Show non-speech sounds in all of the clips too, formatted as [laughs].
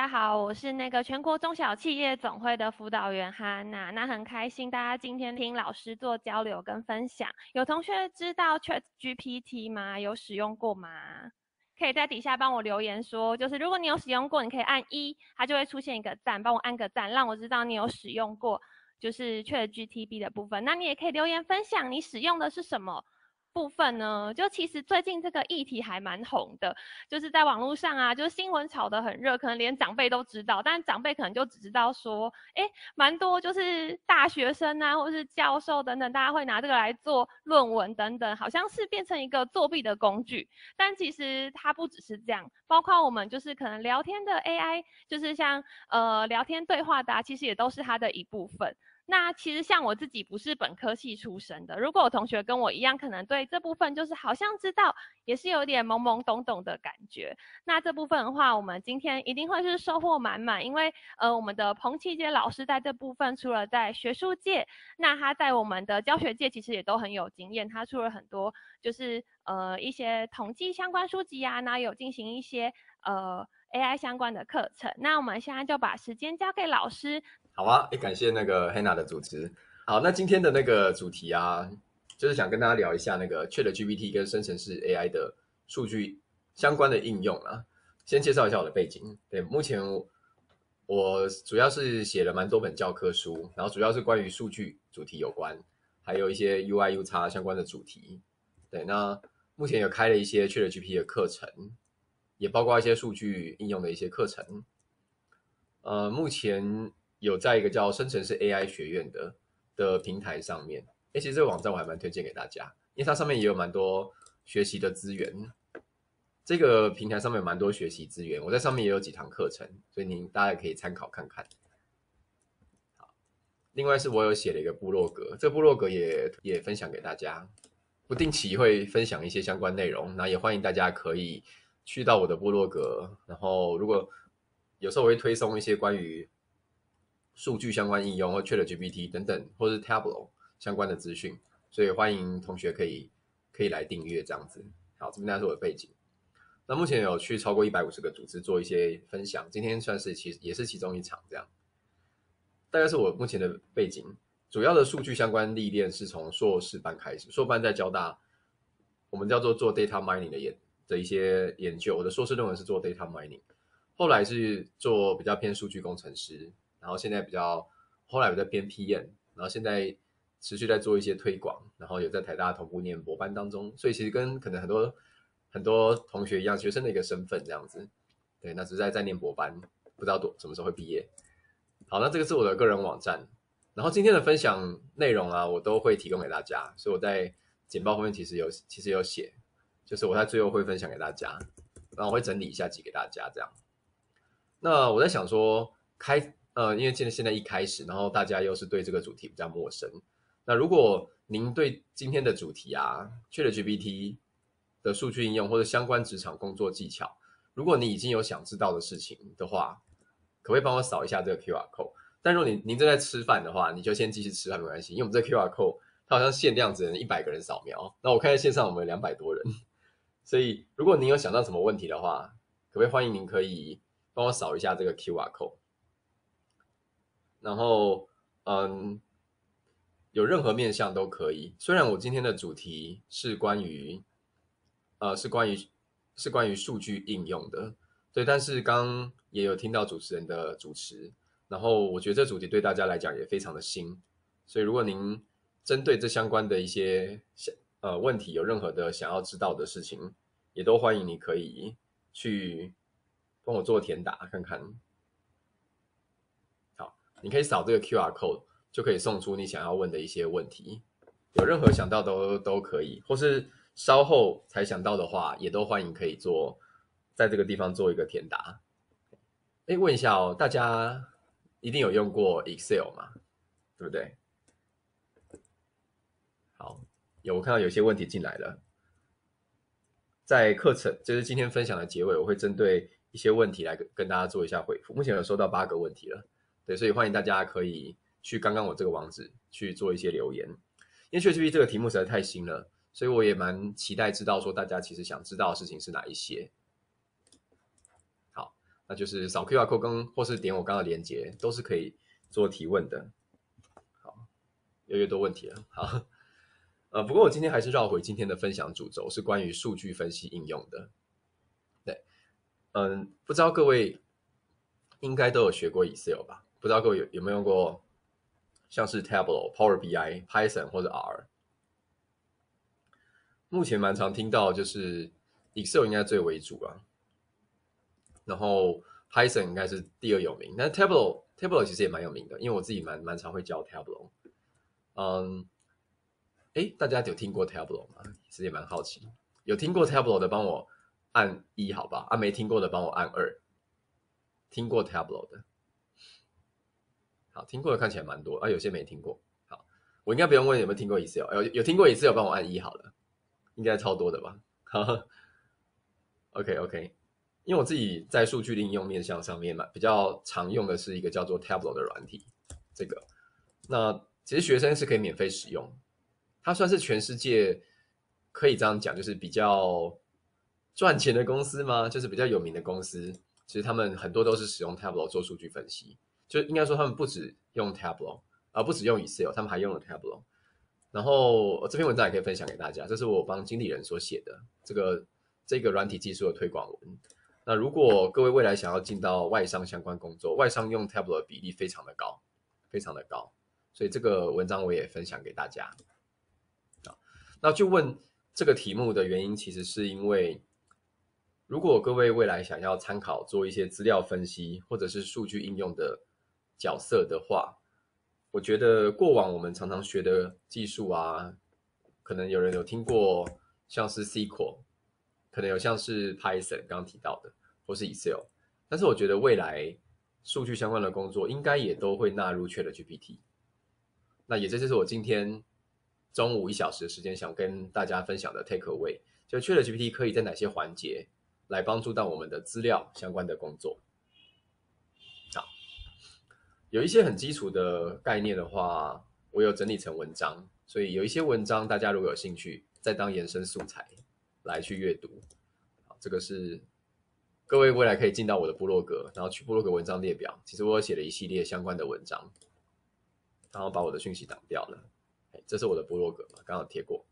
大家好，我是那个全国中小企业总会的辅导员哈娜。那很开心大家今天听老师做交流跟分享。有同学知道 ChatGPT 吗？有使用过吗？可以在底下帮我留言说，就是如果你有使用过，你可以按一，它就会出现一个赞，帮我按个赞，让我知道你有使用过，就是 ChatGPT 的部分。那你也可以留言分享你使用的是什么。部分呢，就其实最近这个议题还蛮红的，就是在网络上啊，就是新闻炒得很热，可能连长辈都知道，但长辈可能就只知道说，哎，蛮多就是大学生啊，或是教授等等，大家会拿这个来做论文等等，好像是变成一个作弊的工具。但其实它不只是这样，包括我们就是可能聊天的 AI，就是像呃聊天对话的啊，其实也都是它的一部分。那其实像我自己不是本科系出身的，如果有同学跟我一样，可能对这部分就是好像知道，也是有点懵懵懂懂的感觉。那这部分的话，我们今天一定会是收获满满，因为呃，我们的彭琦杰老师在这部分除了在学术界，那他在我们的教学界其实也都很有经验，他出了很多就是呃一些统计相关书籍啊，那有进行一些呃 AI 相关的课程。那我们现在就把时间交给老师。好啊，也感谢那个 Hannah 的主持。好，那今天的那个主题啊，就是想跟大家聊一下那个 ChatGPT 跟生成式 AI 的数据相关的应用啊。先介绍一下我的背景。对，目前我主要是写了蛮多本教科书，然后主要是关于数据主题有关，还有一些 UI、UX 相关的主题。对，那目前有开了一些 ChatGPT 的课程，也包括一些数据应用的一些课程。呃，目前。有在一个叫生成式 AI 学院的的平台上面，欸，其实这个网站我还蛮推荐给大家，因为它上面也有蛮多学习的资源。这个平台上面有蛮多学习资源，我在上面也有几堂课程，所以您大家可以参考看看。好，另外是我有写了一个部落格，这个部落格也也分享给大家，不定期会分享一些相关内容，那也欢迎大家可以去到我的部落格，然后如果有时候我会推送一些关于数据相关应用或 ChatGPT 等等，或是 Tableau 相关的资讯，所以欢迎同学可以可以来订阅这样子。好，这边大家是我的背景。那目前有去超过一百五十个组织做一些分享，今天算是其也是其中一场这样。大概是我目前的背景，主要的数据相关历练是从硕士班开始，硕班在交大，我们叫做做 data mining 的研的一些研究。我的硕士论文是做 data mining，后来是做比较偏数据工程师。然后现在比较，后来我在编 PM，然后现在持续在做一些推广，然后有在台大同步念博班当中，所以其实跟可能很多很多同学一样，学生的一个身份这样子。对，那只是在在念博班，不知道多什么时候会毕业。好，那这个是我的个人网站，然后今天的分享内容啊，我都会提供给大家，所以我在简报后面其实有其实有写，就是我在最后会分享给大家，然后我会整理一下寄给大家这样。那我在想说开。呃，因为现在现在一开始，然后大家又是对这个主题比较陌生。那如果您对今天的主题啊，ChatGPT 的数据应用或者相关职场工作技巧，如果你已经有想知道的事情的话，可不可以帮我扫一下这个 QR code？但如果您您正在吃饭的话，你就先继续吃饭没关系，因为我们这 QR code 它好像限量只能一百个人扫描。那我看在线上我们有两百多人，所以如果您有想到什么问题的话，可不可以欢迎您可以帮我扫一下这个 QR code？然后，嗯，有任何面向都可以。虽然我今天的主题是关于，呃，是关于是关于数据应用的，对。但是刚也有听到主持人的主持，然后我觉得这主题对大家来讲也非常的新。所以如果您针对这相关的一些呃问题有任何的想要知道的事情，也都欢迎你可以去帮我做填答看看。你可以扫这个 QR code，就可以送出你想要问的一些问题。有任何想到都都可以，或是稍后才想到的话，也都欢迎可以做，在这个地方做一个填答。哎，问一下哦，大家一定有用过 Excel 吗？对不对？好，有我看到有些问题进来了，在课程就是今天分享的结尾，我会针对一些问题来跟跟大家做一下回复。目前有收到八个问题了。对，所以欢迎大家可以去刚刚我这个网址去做一些留言，因为 ChatGPT 这个题目实在太新了，所以我也蛮期待知道说大家其实想知道的事情是哪一些。好，那就是扫 QR code 跟或是点我刚刚的连接，都是可以做提问的。好，越来越多问题了。好，呃，不过我今天还是绕回今天的分享主轴，是关于数据分析应用的。对，嗯，不知道各位应该都有学过 Excel 吧？不知道各位有有没有用过像是 Tableau、Power BI、Python 或者 R？目前蛮常听到就是 Excel 应该最为主啊。然后 Python 应该是第二有名，但 Tableau Tableau 其实也蛮有名的，因为我自己蛮蛮常会教 Tableau。嗯，哎，大家有听过 Tableau 吗？其实也蛮好奇。有听过 Tableau 的，帮我按一，好吧？啊，没听过的，帮我按二。听过 Tableau 的，好，听过的看起来蛮多啊，有些没听过。好，我应该不用问有没有听过 Excel，有有听过 Excel，帮我按一好了，应该超多的吧？哈，OK OK。因为我自己在数据应用面向上面嘛，比较常用的是一个叫做 Tableau 的软体。这个，那其实学生是可以免费使用，它算是全世界可以这样讲，就是比较赚钱的公司吗？就是比较有名的公司，其实他们很多都是使用 Tableau 做数据分析。就应该说，他们不止用 Tableau，而不止用 Excel，他们还用了 Tableau。然后这篇文章也可以分享给大家，这是我帮经理人所写的这个这个软体技术的推广文。那如果各位未来想要进到外商相关工作，外商用 Tableau 的比例非常的高，非常的高，所以这个文章我也分享给大家。啊，那就问这个题目的原因，其实是因为，如果各位未来想要参考做一些资料分析或者是数据应用的角色的话，我觉得过往我们常常学的技术啊，可能有人有听过像是 SQL，可能有像是 Python 刚刚提到的。或是 Excel，但是我觉得未来数据相关的工作应该也都会纳入 ChatGPT。那也这就是我今天中午一小时的时间想跟大家分享的 Take Away，就 ChatGPT 可以在哪些环节来帮助到我们的资料相关的工作。有一些很基础的概念的话，我有整理成文章，所以有一些文章大家如果有兴趣，再当延伸素材来去阅读。好，这个是。各位未来可以进到我的部落格，然后去部落格文章列表。其实我有写了一系列相关的文章，然后把我的讯息挡掉了。这是我的部落格嘛，刚好贴过。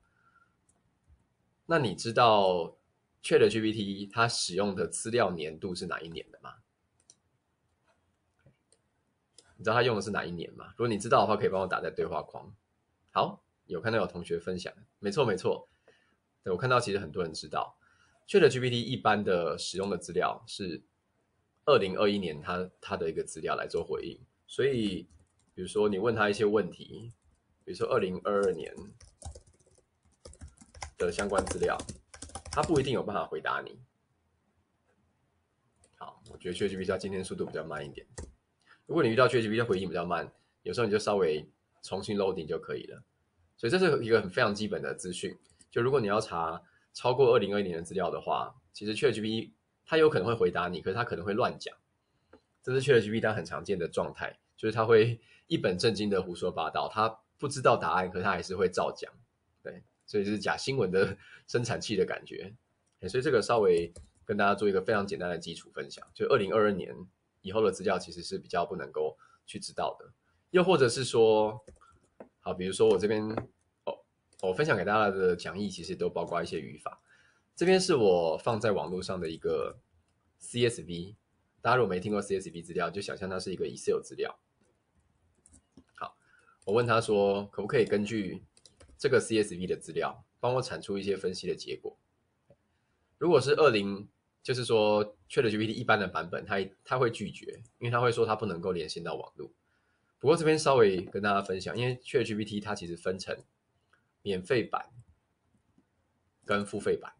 那你知道 ChatGPT 它使用的资料年度是哪一年的吗？你知道他用的是哪一年吗？如果你知道的话，可以帮我打在对话框。好，有看到有同学分享，没错没错。对，我看到其实很多人知道。ChatGPT 一般的使用的资料是二零二一年它它的一个资料来做回应，所以比如说你问他一些问题，比如说二零二二年的相关资料，他不一定有办法回答你。好，我觉得 ChatGPT 今天速度比较慢一点。如果你遇到 ChatGPT 回应比较慢，有时候你就稍微重新 loading 就可以了。所以这是一个很非常基本的资讯。就如果你要查。超过二零二一年的资料的话，其实 ChatGPT 它有可能会回答你，可是它可能会乱讲。这是 ChatGPT 它很常见的状态，就是它会一本正经的胡说八道，它不知道答案，可是它还是会照讲。对，所以就是假新闻的生产器的感觉。所以这个稍微跟大家做一个非常简单的基础分享，就二零二二年以后的资料其实是比较不能够去知道的。又或者是说，好，比如说我这边哦。我分享给大家的讲义其实都包括一些语法。这边是我放在网络上的一个 CSV，大家如果没听过 CSV 资料，就想象它是一个 Excel 资料。好，我问他说，可不可以根据这个 CSV 的资料，帮我产出一些分析的结果？如果是二零，就是说 ChatGPT 一般的版本，它它会拒绝，因为它会说它不能够连线到网络。不过这边稍微跟大家分享，因为 ChatGPT 它其实分成。免费版跟付费版，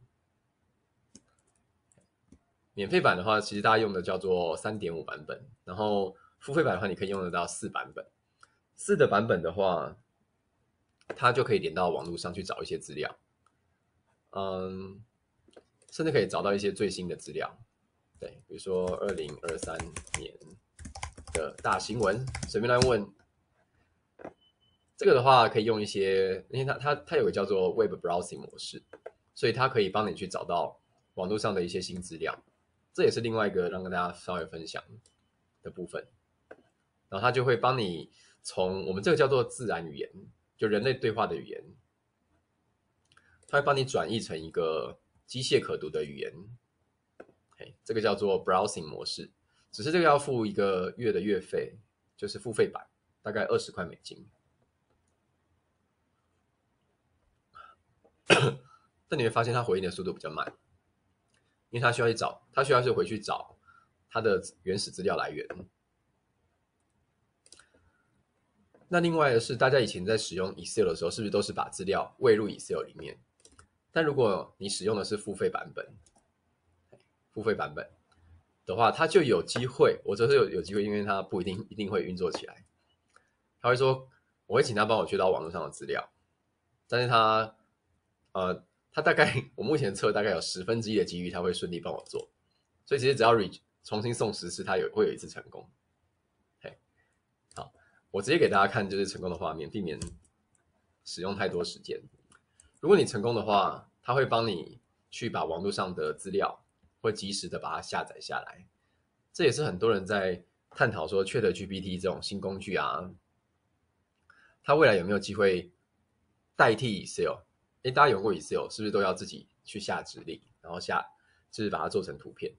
免费版的话，其实大家用的叫做三点五版本，然后付费版的话，你可以用得到四版本。四的版本的话，它就可以连到网络上去找一些资料，嗯，甚至可以找到一些最新的资料，对，比如说二零二三年的大新闻，随便来问。这个的话可以用一些，因为它它它有个叫做 Web Browsing 模式，所以它可以帮你去找到网络上的一些新资料。这也是另外一个让跟大家稍微分享的部分。然后它就会帮你从我们这个叫做自然语言，就人类对话的语言，它会帮你转译成一个机械可读的语言。嘿，这个叫做 browsing 模式，只是这个要付一个月的月费，就是付费版，大概二十块美金。但你会发现它回应的速度比较慢，因为它需要去找，它需要是回去找它的原始资料来源。那另外的是，大家以前在使用 Excel 的时候，是不是都是把资料喂入 Excel 里面？但如果你使用的是付费版本，付费版本的话，它就有机会，我这是有有机会，因为它不一定一定会运作起来。他会说，我会请他帮我去到网络上的资料，但是他。呃，他大概我目前测大概有十分之一的几率他会顺利帮我做，所以其实只要 reach 重新送十次，他有会有一次成功。嘿，好，我直接给大家看就是成功的画面，避免使用太多时间。如果你成功的话，他会帮你去把网络上的资料会及时的把它下载下来。这也是很多人在探讨说，ChatGPT 这种新工具啊，它未来有没有机会代替 Excel？诶，大家有过 Excel 是不是都要自己去下指令，然后下就是把它做成图片？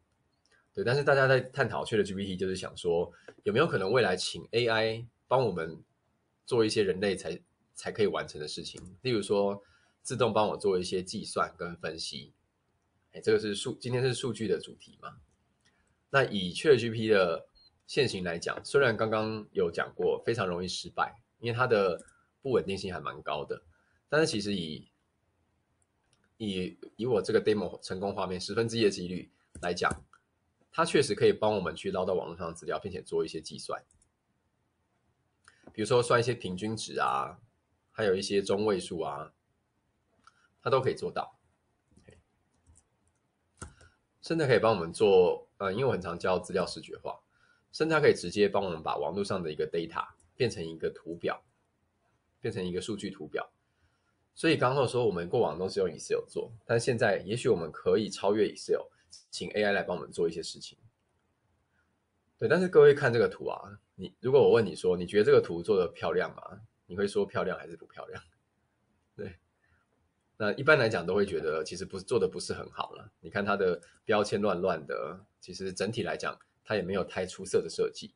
对，但是大家在探讨 ChatGPT，就是想说有没有可能未来请 AI 帮我们做一些人类才才可以完成的事情，例如说自动帮我做一些计算跟分析。哎，这个是数今天是数据的主题嘛？那以 ChatGPT 的现行来讲，虽然刚刚有讲过非常容易失败，因为它的不稳定性还蛮高的，但是其实以以以我这个 demo 成功画面十分之一的几率来讲，它确实可以帮我们去捞到网络上的资料，并且做一些计算，比如说算一些平均值啊，还有一些中位数啊，它都可以做到。甚至可以帮我们做，呃，因为我很常教资料视觉化，甚至它可以直接帮我们把网络上的一个 data 变成一个图表，变成一个数据图表。所以刚刚说我们过往都是用 Excel 做，但现在也许我们可以超越 Excel，请 AI 来帮我们做一些事情。对，但是各位看这个图啊，你如果我问你说，你觉得这个图做的漂亮吗？你会说漂亮还是不漂亮？[laughs] 对，那一般来讲都会觉得其实不是做的不是很好了。你看它的标签乱乱的，其实整体来讲它也没有太出色的设计。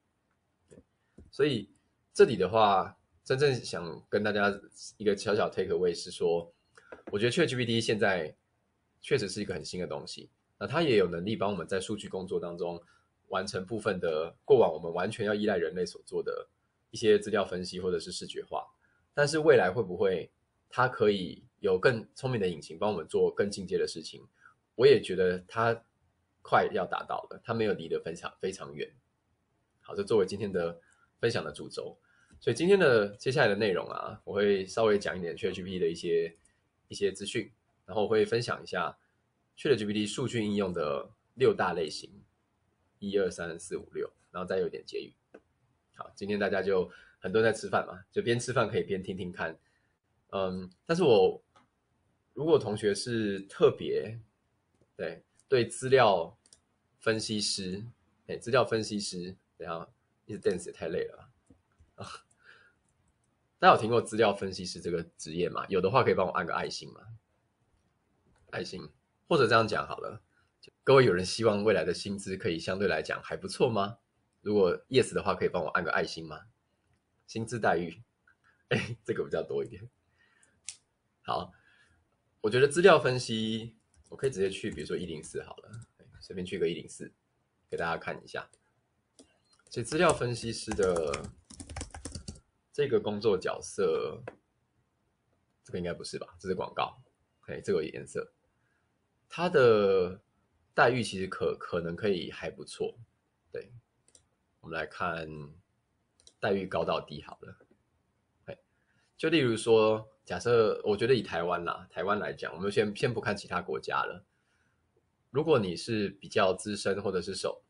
对，所以这里的话。真正想跟大家一个小小 take away 是说，我觉得 ChatGPT 现在确实是一个很新的东西，那它也有能力帮我们在数据工作当中完成部分的过往我们完全要依赖人类所做的一些资料分析或者是视觉化，但是未来会不会它可以有更聪明的引擎帮我们做更进阶的事情？我也觉得它快要达到了，它没有离得非常非常远。好，这作为今天的分享的主轴。所以今天的接下来的内容啊，我会稍微讲一点 ChatGPT 的一些一些资讯，然后我会分享一下 ChatGPT 数据应用的六大类型，一二三四五六，然后再有点结语。好，今天大家就很多人在吃饭嘛，就边吃饭可以边听听看。嗯，但是我如果同学是特别对对资料分析师，哎，资料分析师，等下一直 dance 也太累了啊。[laughs] 大家有听过资料分析师这个职业吗？有的话可以帮我按个爱心吗？爱心，或者这样讲好了，各位有人希望未来的薪资可以相对来讲还不错吗？如果 yes 的话，可以帮我按个爱心吗？薪资待遇，哎，这个比较多一点。好，我觉得资料分析，我可以直接去，比如说一零四好了，随便去个一零四，给大家看一下。这资料分析师的。这个工作角色，这个应该不是吧？这是广告，哎，这个颜色，它的待遇其实可可能可以还不错。对，我们来看待遇高到低好了。哎，就例如说，假设我觉得以台湾啦，台湾来讲，我们先先不看其他国家了。如果你是比较资深或者是手。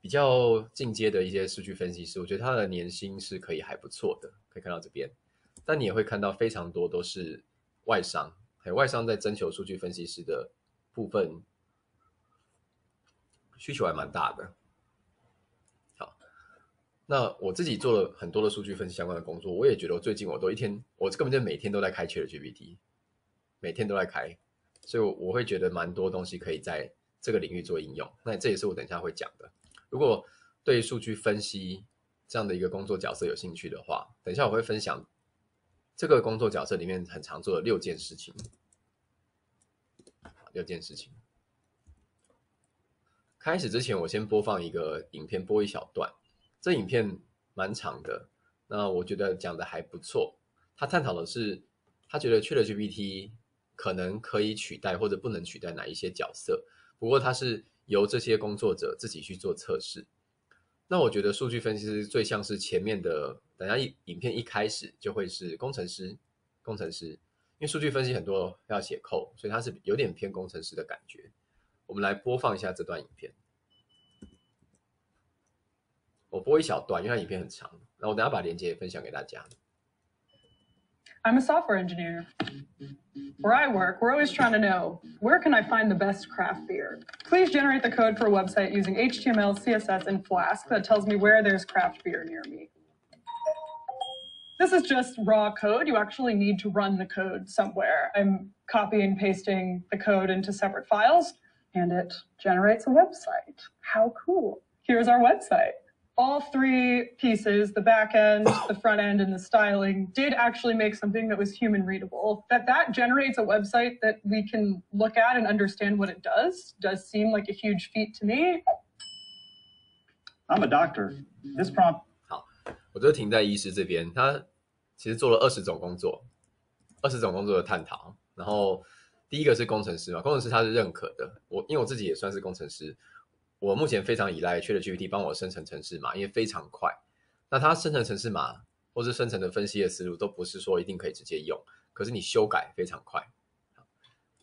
比较进阶的一些数据分析师，我觉得他的年薪是可以还不错的，可以看到这边。但你也会看到非常多都是外商，还有外商在征求数据分析师的部分，需求还蛮大的。那我自己做了很多的数据分析相关的工作，我也觉得最近我都一天，我根本就每天都在开 ChatGPT，每天都在开，所以我会觉得蛮多东西可以在这个领域做应用。那这也是我等一下会讲的。如果对数据分析这样的一个工作角色有兴趣的话，等一下我会分享这个工作角色里面很常做的六件事情。六件事情。开始之前，我先播放一个影片，播一小段。这影片蛮长的，那我觉得讲的还不错。他探讨的是，他觉得 ChatGPT 可能可以取代或者不能取代哪一些角色。不过，他是由这些工作者自己去做测试。那我觉得数据分析师最像是前面的，等下一影片一开始就会是工程师，工程师，因为数据分析很多要写 code，所以他是有点偏工程师的感觉。我们来播放一下这段影片。我播一小段，因为它影片很长。那我等下把链接也分享给大家。I'm a software engineer. Where I work, we're always trying to know, where can I find the best craft beer? Please generate the code for a website using HTML, CSS, and Flask that tells me where there's craft beer near me. This is just raw code. You actually need to run the code somewhere. I'm copying and pasting the code into separate files and it generates a website. How cool. Here's our website. All three pieces, the back end, the front end, and the styling, did actually make something that was human readable. That that generates a website that we can look at and understand what it does, does seem like a huge feat to me. I'm a doctor. This prompt. 好，我就停在医师这边。他其实做了二十种工作，二十种工作的探讨，然后。第一个是工程师嘛，工程师他是认可的。我因为我自己也算是工程师， 我目前非常依赖 ChatGPT 帮我生成程式码，因为非常快。那它生成程式码或是生成的分析的思路都不是说一定可以直接用，可是你修改非常快。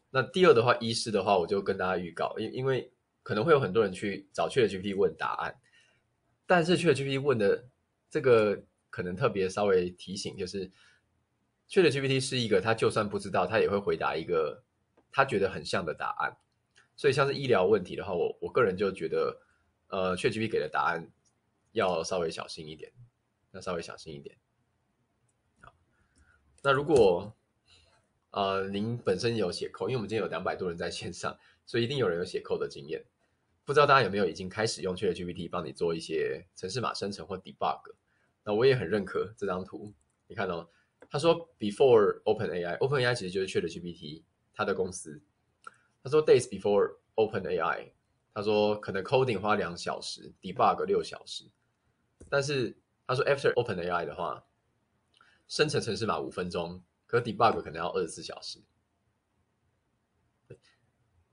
那第二的话，医师的话，我就跟大家预告，因因为可能会有很多人去找 ChatGPT 问答案，但是 ChatGPT 问的这个可能特别稍微提醒，就是 ChatGPT 是一个，他就算不知道，他也会回答一个。他觉得很像的答案，所以像是医疗问题的话，我我个人就觉得，呃，ChatGPT 给的答案要稍微小心一点，要稍微小心一点。好，那如果呃您本身有写 code，因为我们今天有两百多人在线上，所以一定有人有写 code 的经验。不知道大家有没有已经开始用 ChatGPT 帮你做一些程式码生成或 debug？那我也很认可这张图，你看哦，他说 Before OpenAI，OpenAI 其实就是 ChatGPT。他的公司，他说 days before OpenAI，他说可能 coding 花两小时，debug 六小时，但是他说 after OpenAI 的话，生成程式码五分钟，可 debug 可能要二十四小时。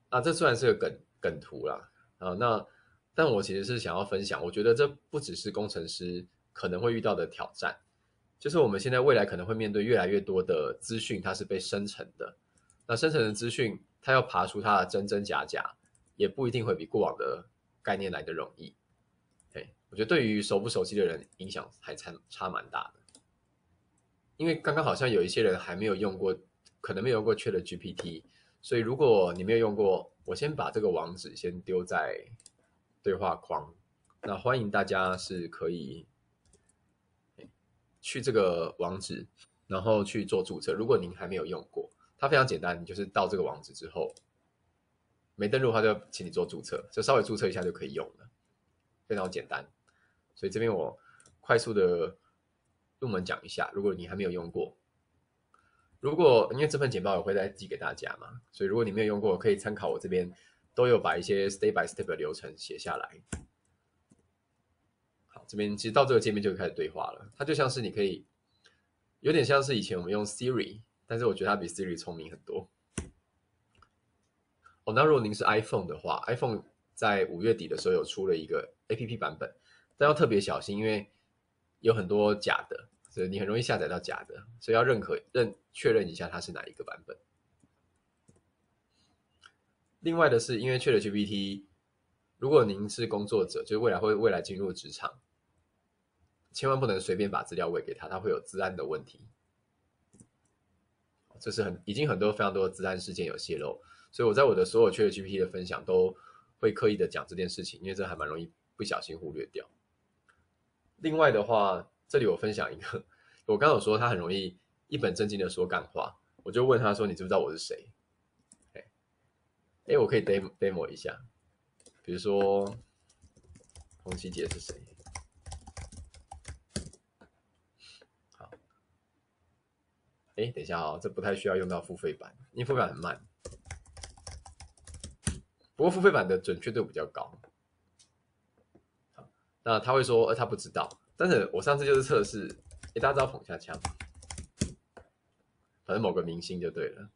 啊，这虽然是个梗梗图啦，啊，那但我其实是想要分享，我觉得这不只是工程师可能会遇到的挑战，就是我们现在未来可能会面对越来越多的资讯，它是被生成的。那生成的资讯，它要爬出它的真真假假，也不一定会比过往的概念来的容易。嘿，我觉得对于熟不熟悉的人影响还差差蛮大的。因为刚刚好像有一些人还没有用过，可能没有用过 ChatGPT，所以如果你没有用过，我先把这个网址先丢在对话框。那欢迎大家是可以去这个网址，然后去做注册。如果您还没有用过。它非常简单，你就是到这个网址之后，没登录的话就请你做注册，就稍微注册一下就可以用了，非常简单。所以这边我快速的入门讲一下，如果你还没有用过，如果因为这份简报我会再寄给大家嘛，所以如果你没有用过，可以参考我这边都有把一些 step by step 的流程写下来。好，这边其实到这个界面就开始对话了，它就像是你可以有点像是以前我们用 Siri。但是我觉得它比 Siri 聪明很多。哦，那如果您是 iPhone 的话，iPhone 在五月底的时候有出了一个 APP 版本，但要特别小心，因为有很多假的，所以你很容易下载到假的，所以要认可认确认一下它是哪一个版本。另外的是，因为 ChatGPT，如果您是工作者，就是未来会未来进入职场，千万不能随便把资料喂给他，他会有治安的问题。这是很已经很多非常多的资安事件有泄露，所以我在我的所有 ChatGPT 的分享都会刻意的讲这件事情，因为这还蛮容易不小心忽略掉。另外的话，这里我分享一个，我刚有说他很容易一本正经的说干话，我就问他说：“你知不知道我是谁？”哎，哎，我可以 demo demo 一下，比如说彭琪姐是谁？好，哎，等一下啊、哦，这不太需要用到付费版，因为付费版很慢。不过付费版的准确度比较高。那他会说，呃，他不知道。但是我上次就是测试，诶，大家知道澎恰恰吗？反正某个明星就对了。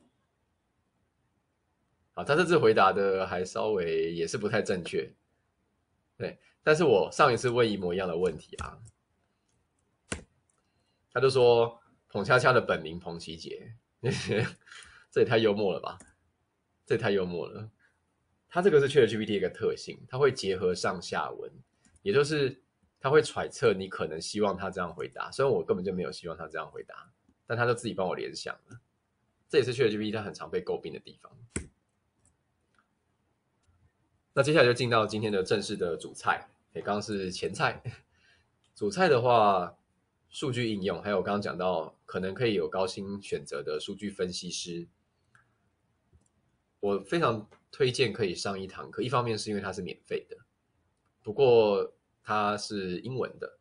好，他这次回答的还稍微也是不太正确。对，但是我上一次问一模一样的问题啊，他就说澎恰恰的本名彭琪杰，[laughs] 这也太幽默了吧？这也太幽默了。他这个是 ChatGPT 的一个特性，它会结合上下文。也就是他会揣测你可能希望他这样回答，虽然我根本就没有希望他这样回答，但他就自己帮我联想了。这也是 ChatGPT 它很常被诟病的地方。那接下来就进到今天的正式的主菜，诶，刚刚是前菜。主菜的话，数据应用，还有刚刚讲到可能可以有高薪选择的数据分析师，我非常推荐可以上一堂课。一方面是因为它是免费的。不过它是英文的，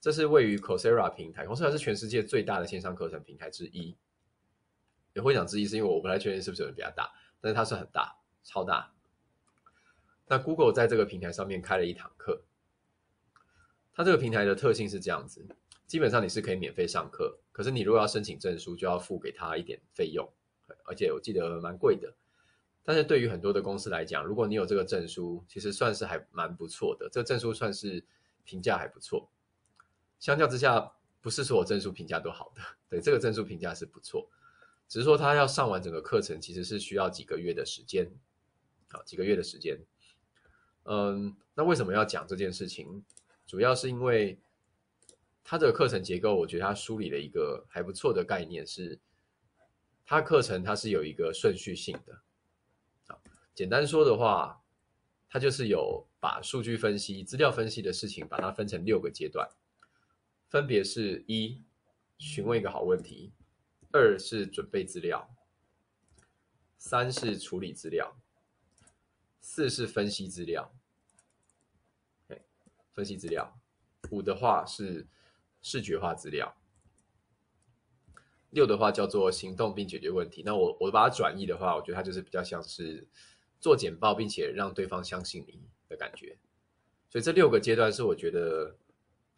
这是位于 Coursera 平台，Coursera 是全世界最大的线上课程平台之一。也会讲之一，是因为我不太确定是不是有人比较大，但是它是很大，超大。那 Google 在这个平台上面开了一堂课，它这个平台的特性是这样子：基本上你是可以免费上课，可是你如果要申请证书，就要付给他一点费用，而且我记得蛮贵的。但是对于很多的公司来讲，如果你有这个证书，其实算是还蛮不错的。这个证书算是评价还不错。相较之下，不是所有证书评价都好的。对，这个证书评价是不错，只是说他要上完整个课程，其实是需要几个月的时间。好，几个月的时间。嗯，那为什么要讲这件事情？主要是因为他这个课程结构，我觉得他梳理了一个还不错的概念是，是他课程它是有一个顺序性的。简单说的话，它就是有把数据分析、资料分析的事情，把它分成六个阶段，分别是：一、询问一个好问题；二是准备资料；三是处理资料；四是分析资料。分析资料。五的话是视觉化资料。六的话叫做行动并解决问题。那我我把它转译的话，我觉得它就是比较像是。做简报，并且让对方相信你的感觉，所以这六个阶段是我觉得，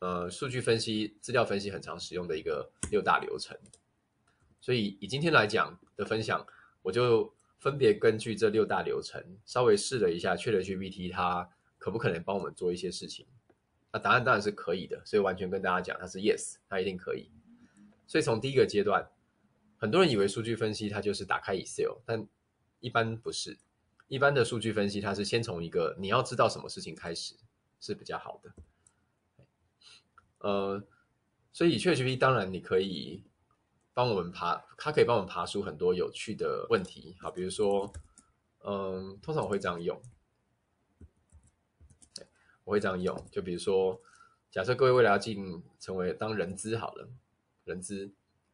呃，数据分析、资料分析很常使用的一个六大流程。所以以今天来讲的分享，我就分别根据这六大流程，稍微试了一下确认 GPT 它可不可能帮我们做一些事情。那答案当然是可以的，所以完全跟大家讲，它是 yes，它一定可以。所以从第一个阶段，很多人以为数据分析它就是打开 Excel，但一般不是。一般的数据分析，它是先从一个你要知道什么事情开始是比较好的。呃，所以 H P 当然你可以帮我们爬，它可以帮我们爬出很多有趣的问题。好，比如说，嗯，通常我会这样用，会这样用。就比如说，假设各位未来要进成为当人资好了，人资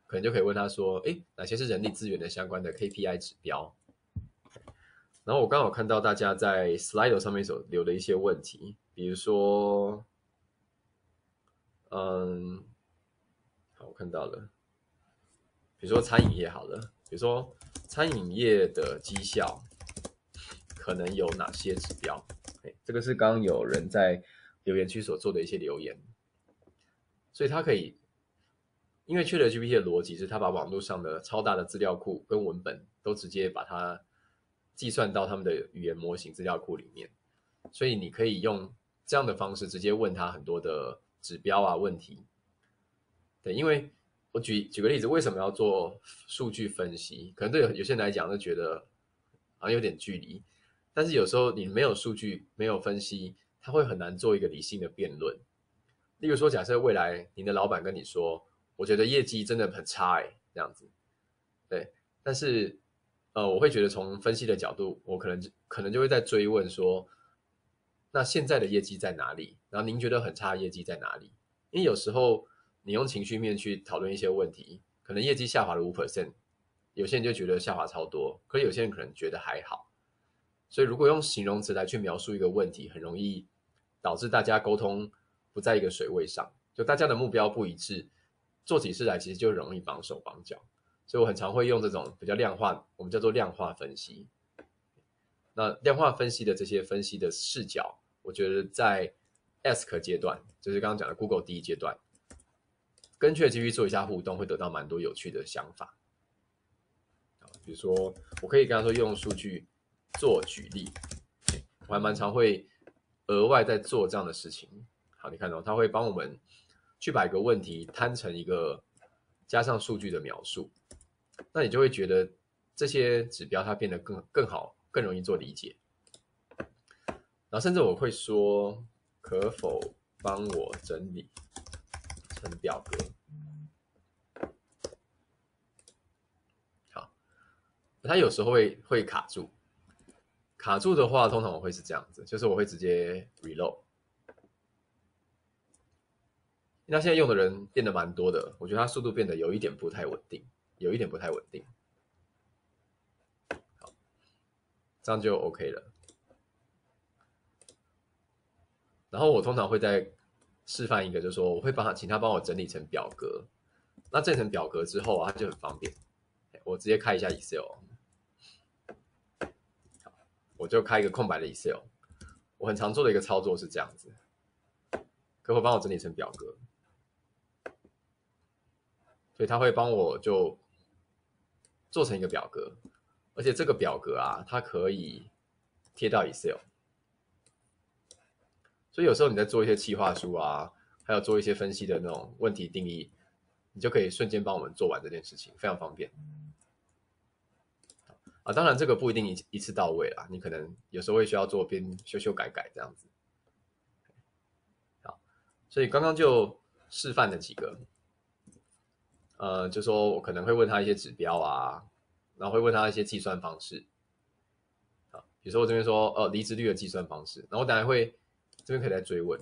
可能就可以问他说，诶，哪些是人力资源的相关的 KPI 指标？然后我刚好看到大家在 Slido 上面所留的一些问题，比如说，嗯，好，我看到了，比如说餐饮业好了，比如说餐饮业的绩效可能有哪些指标？这个是刚刚有人在留言区所做的一些留言，所以它可以，因为 ChatGPT 的逻辑是它把网络上的超大的资料库跟文本都直接把它。计算到他们的语言模型资料库里面，所以你可以用这样的方式直接问他很多的指标啊问题。对，因为我举举个例子，为什么要做数据分析？可能对有些人来讲就觉得好像有点距离，但是有时候你没有数据，没有分析，他会很难做一个理性的辩论。例如说，假设未来你的老板跟你说，我觉得业绩真的很差哎，这样子，对，但是。呃，我会觉得从分析的角度，我可能可能就会在追问说，那现在的业绩在哪里？然后您觉得很差业绩在哪里？因为有时候你用情绪面去讨论一些问题，可能业绩下滑了五 percent，有些人就觉得下滑超多，可有些人可能觉得还好。所以如果用形容词来去描述一个问题，很容易导致大家沟通不在一个水位上，就大家的目标不一致，做起事来其实就容易绑手绑脚。所以我很常会用这种比较量化，我们叫做量化分析。那量化分析的这些分析的视角，我觉得在 Ask 阶段，就是刚刚讲的 Google 第一阶段，跟 ChatGPT 做一下互动，会得到蛮多有趣的想法。比如说，我可以跟他说用数据做举例，我还蛮常会额外在做这样的事情。好，你看到他会帮我们去把一个问题摊成一个加上数据的描述。那你就会觉得这些指标它变得更更好，更容易做理解。然后甚至我会说，可否帮我整理成表格？好，它有时候会会卡住，卡住的话，通常我会是这样子，就是我会直接 reload。那现在用的人变得蛮多的，我觉得它速度变得有一点不太稳定。有一点不太稳定，好，这样就 OK 了。然后我通常会再示范一个，就是说我会帮他，请他帮我整理成表格。那整成表格之后啊，他就很方便，我直接开一下 Excel，我就开一个空白的 Excel。我很常做的一个操作是这样子，可否帮我整理成表格？所以他会帮我就。做成一个表格，而且这个表格啊，它可以贴到 Excel，所以有时候你在做一些企划书啊，还有做一些分析的那种问题定义，你就可以瞬间帮我们做完这件事情，非常方便。啊，当然这个不一定一一次到位啦，你可能有时候会需要做边修修改改这样子。好，所以刚刚就示范了几个。呃，就说我可能会问他一些指标啊，然后会问他一些计算方式，啊，比如说我这边说，呃，离职率的计算方式，然后我等下会这边可以来追问，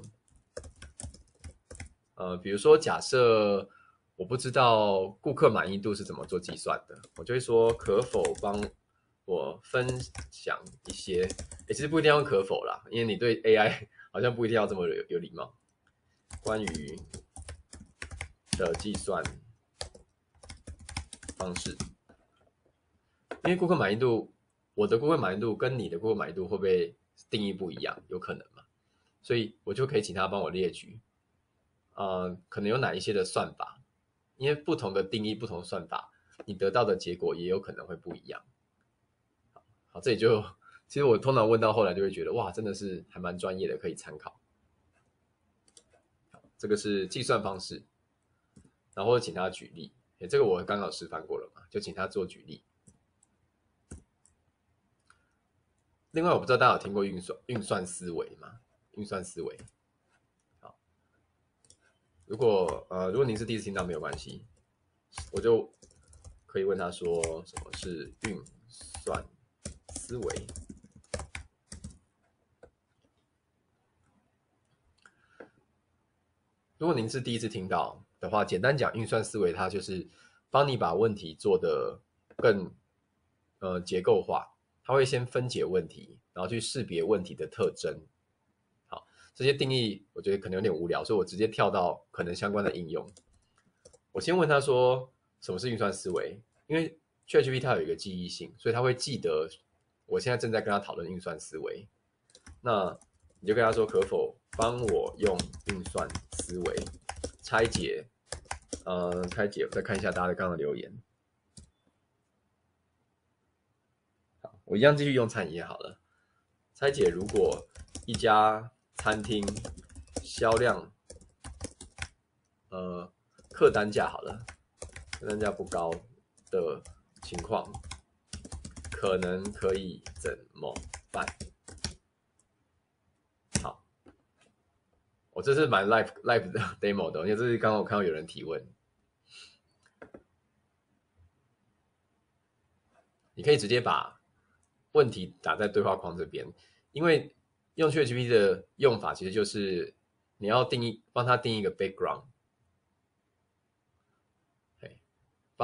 呃，比如说假设我不知道顾客满意度是怎么做计算的，我就会说可否帮我分享一些，诶，其实不一定要可否啦，因为你对 [laughs] AI 好像不一定要这么有有礼貌，关于的计算。方式，因为顾客满意度，我的顾客满意度跟你的顾客满意度会不会定义不一样？有可能嘛？所以我就可以请他帮我列举，呃，可能有哪一些的算法，因为不同的定义、不同算法，你得到的结果也有可能会不一样。好，这里就其实我通常问到后来就会觉得，哇，真的是还蛮专业的，可以参考。这个是计算方式，然后请他举例。这个我刚好示范过了嘛，就请他做举例。另外，我不知道大家有听过运算运算思维吗？运算思维，好，如果呃，如果您是第一次听到，没有关系，我就可以问他说什么是运算思维。如果您是第一次听到。的话，简单讲，运算思维它就是帮你把问题做得更呃结构化。它会先分解问题，然后去识别问题的特征。好，这些定义我觉得可能有点无聊，所以我直接跳到可能相关的应用。我先问他说什么是运算思维，因为 ChatGPT 它有一个记忆性，所以他会记得我现在正在跟他讨论运算思维。那你就跟他说，可否帮我用运算思维拆解？呃，拆解，再看一下大家的刚刚留言。好，我一样继续用餐饮业好了。拆解，如果一家餐厅销量，呃，客单价好了，客单价不高的情况，可能可以怎么办？好，我这是蛮 live live 的 [laughs] demo 的，因为这是刚刚我看到有人提问。你可以直接把问题打在对话框这边，因为用 ChatGPT 的用法其实就是你要定义，帮他定义一个 background。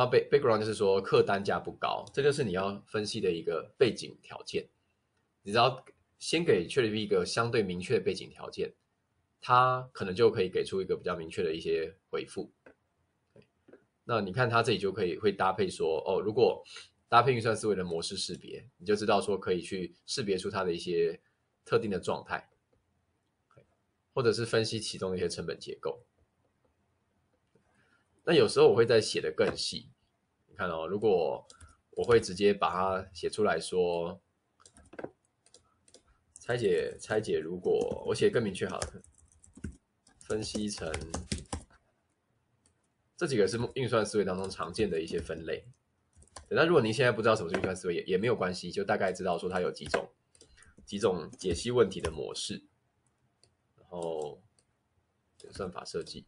帮 background 就是说客单价不高，这就是你要分析的一个背景条件。你只要先给 ChatGPT 一个相对明确的背景条件，它可能就可以给出一个比较明确的一些回复。那你看它这里就可以会搭配说，哦，如果搭配运算思维的模式识别，你就知道说可以去识别出它的一些特定的状态，或者是分析其中的一些成本结构。那有时候我会再写的更细，你看哦，如果我会直接把它写出来说，拆解拆解，如果我写更明确好了，分析成这几个是运算思维当中常见的一些分类。那如果您现在不知道什么是运算思维，也也没有关系，就大概知道说它有几种几种解析问题的模式，然后算法设计。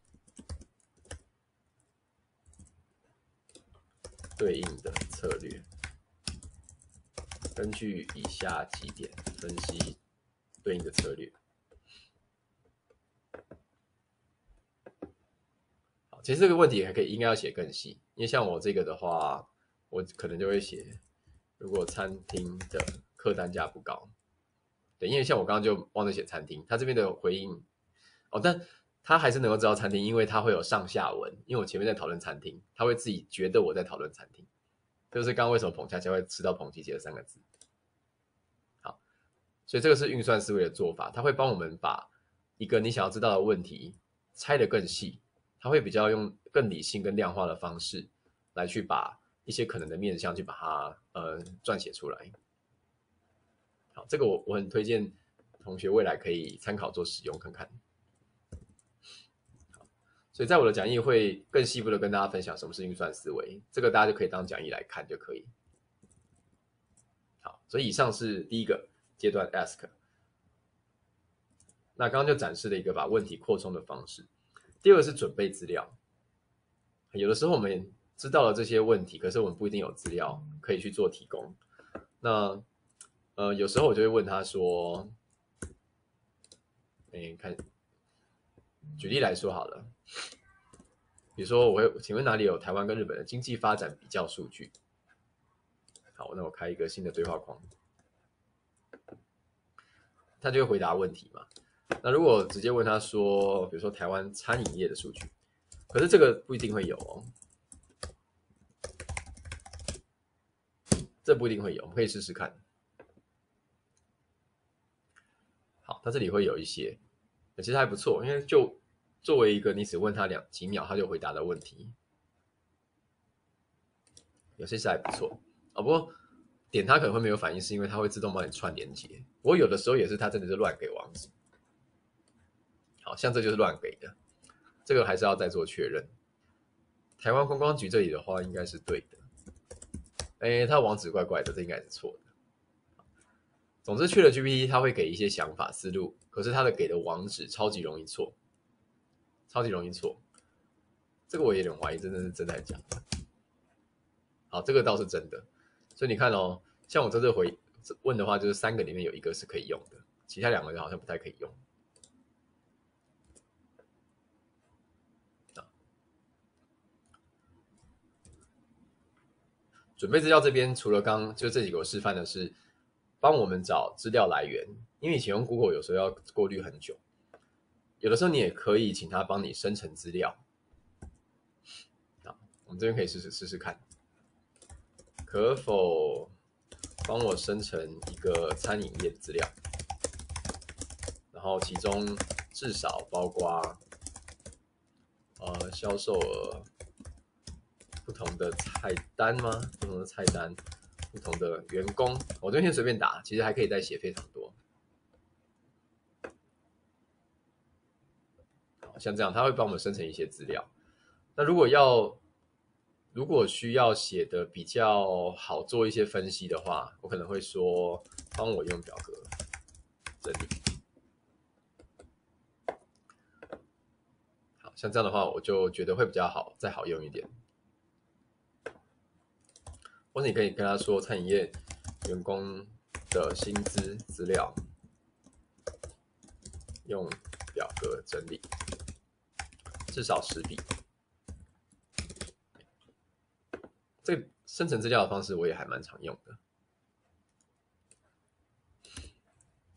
对应的策略，根据以下几点分析对应的策略。好，其实这个问题还可以，应该要写更细，因为像我这个的话，我可能就会写，如果餐厅的客单价不高，对，因为像我刚刚就忘了写餐厅，他这边的回应，哦，但。他还是能够知道餐厅，因为他会有上下文。因为我前面在讨论餐厅，他会自己觉得我在讨论餐厅。就是刚刚为什么彭恰恰会吃到澎吉吉的三个字。好，所以这个是运算思维的做法，他会帮我们把一个你想要知道的问题拆得更细，他会比较用更理性、跟量化的方式来去把一些可能的面向去把它呃撰写出来。好，这个我我很推荐同学未来可以参考做使用看看。所以在我的讲义会更细部的跟大家分享什么是运算思维，这个大家就可以当讲义来看就可以。好，所以以上是第一个阶段 ask。那刚刚就展示了一个把问题扩充的方式。第二个是准备资料。有的时候我们知道了这些问题，可是我们不一定有资料可以去做提供。那呃，有时候我就会问他说：“哎，看。”举例来说好了，比如说我会请问哪里有台湾跟日本的经济发展比较数据？好，那我开一个新的对话框，他就会回答问题嘛。那如果直接问他说，比如说台湾餐饮业的数据，可是这个不一定会有哦，这不一定会有，我们可以试试看。好，他这里会有一些。其实还不错，因为就作为一个你只问他两几秒他就回答的问题，有些是还不错哦。不过点他可能会没有反应，是因为他会自动帮你串连接。不过有的时候也是他真的是乱给网址，好像这就是乱给的，这个还是要再做确认。台湾观光局这里的话应该是对的，哎，他网址怪怪的，这应该是错的。总之去了 GPT，他会给一些想法思路。可是他的给的网址超级容易错，超级容易错，这个我也有点怀疑，真的是真的还是假的？好，这个倒是真的。所以你看哦，像我这次回问的话，就是三个里面有一个是可以用的，其他两个好像不太可以用。准备资料这边除了刚就这几个示范的是帮我们找资料来源。因为以前用 Google 有时候要过滤很久，有的时候你也可以请他帮你生成资料。好，我们这边可以试试试试看，可否帮我生成一个餐饮业的资料？然后其中至少包括呃销售额、不同的菜单吗？不同的菜单、不同的员工，我这边随便打，其实还可以再写非常多。像这样，他会帮我们生成一些资料。那如果要，如果需要写的比较好做一些分析的话，我可能会说，帮我用表格整理。好，像这样的话，我就觉得会比较好，再好用一点。或者你可以跟他说餐饮业员工的薪资资料用表格整理，至少十笔。这个生成资料的方式我也还蛮常用的。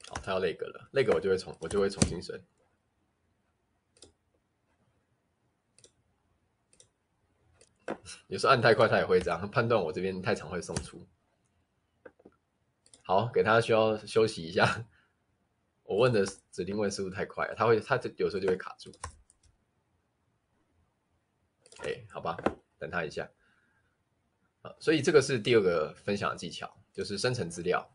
好，他要那个了，那个我就会重，我就会重新审。有时候按太快，他也会这样判断我这边太长会送出。好，给他需要休息一下。我问的指令问速度太快了，他会，他就有时候就会卡住。哎，好吧，等他一下。啊所以这个是第二个分享的技巧，就是生成资料。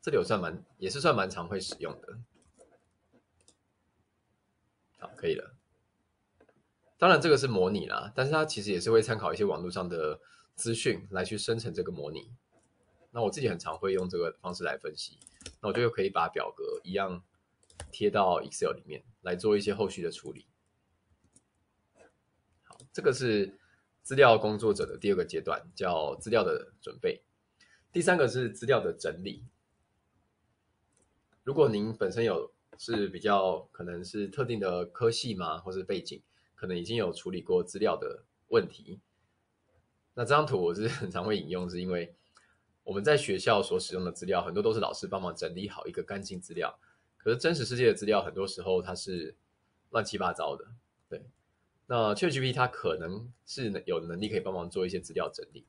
这里我算蛮，也是算蛮常会使用的。好，可以了。当然这个是模拟啦，但是它其实也是会参考一些网络上的资讯来去生成这个模拟。那我自己很常会用这个方式来分析。那我就又可以把表格一样贴到 Excel 里面来做一些后续的处理。这个是。资料工作者的第二个阶段叫资料的准备，第三个是资料的整理。如果您本身有是比较可能是特定的科系嘛，或是背景，可能已经有处理过资料的问题。那这张图我是 [laughs] 很常会引用，是因为我们在学校所使用的资料很多都是老师帮忙整理好一个干净资料，可是真实世界的资料很多时候它是乱七八糟的，对。那 ChatGPT 它可能是有能力可以帮忙做一些资料整理，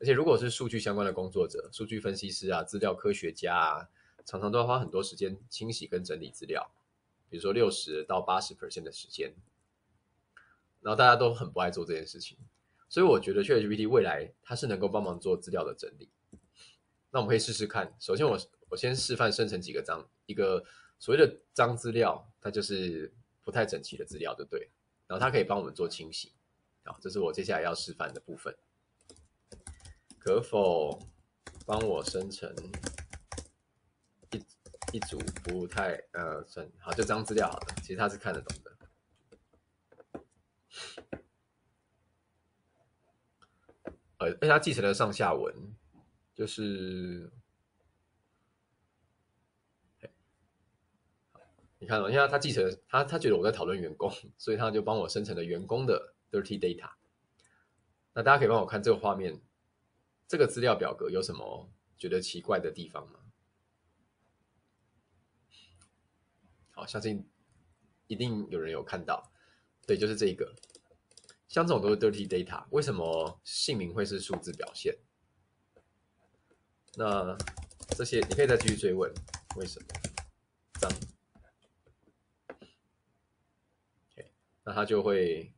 而且如果是数据相关的工作者，数据分析师啊、资料科学家啊，常常都要花很多时间清洗跟整理资料，比如说六十到八十 percent 的时间，然后大家都很不爱做这件事情，所以我觉得 ChatGPT 未来它是能够帮忙做资料的整理。那我们可以试试看，首先我我先示范生成几个章，一个所谓的脏资料，它就是不太整齐的资料，就对了。然后它可以帮我们做清洗，好，这是我接下来要示范的部分。可否帮我生成一一组不太呃算好，就这张资料好了，其实他是看得懂的。呃，而且他继承了上下文，就是。你看到，因为他继承他，他觉得我在讨论员工，所以他就帮我生成了员工的 dirty data。那大家可以帮我看这个画面，这个资料表格有什么觉得奇怪的地方吗？好，相信一定有人有看到，对，就是这一个，像这种都是 dirty data，为什么姓名会是数字表现？那这些你可以再继续追问，为什么？脏。那他就会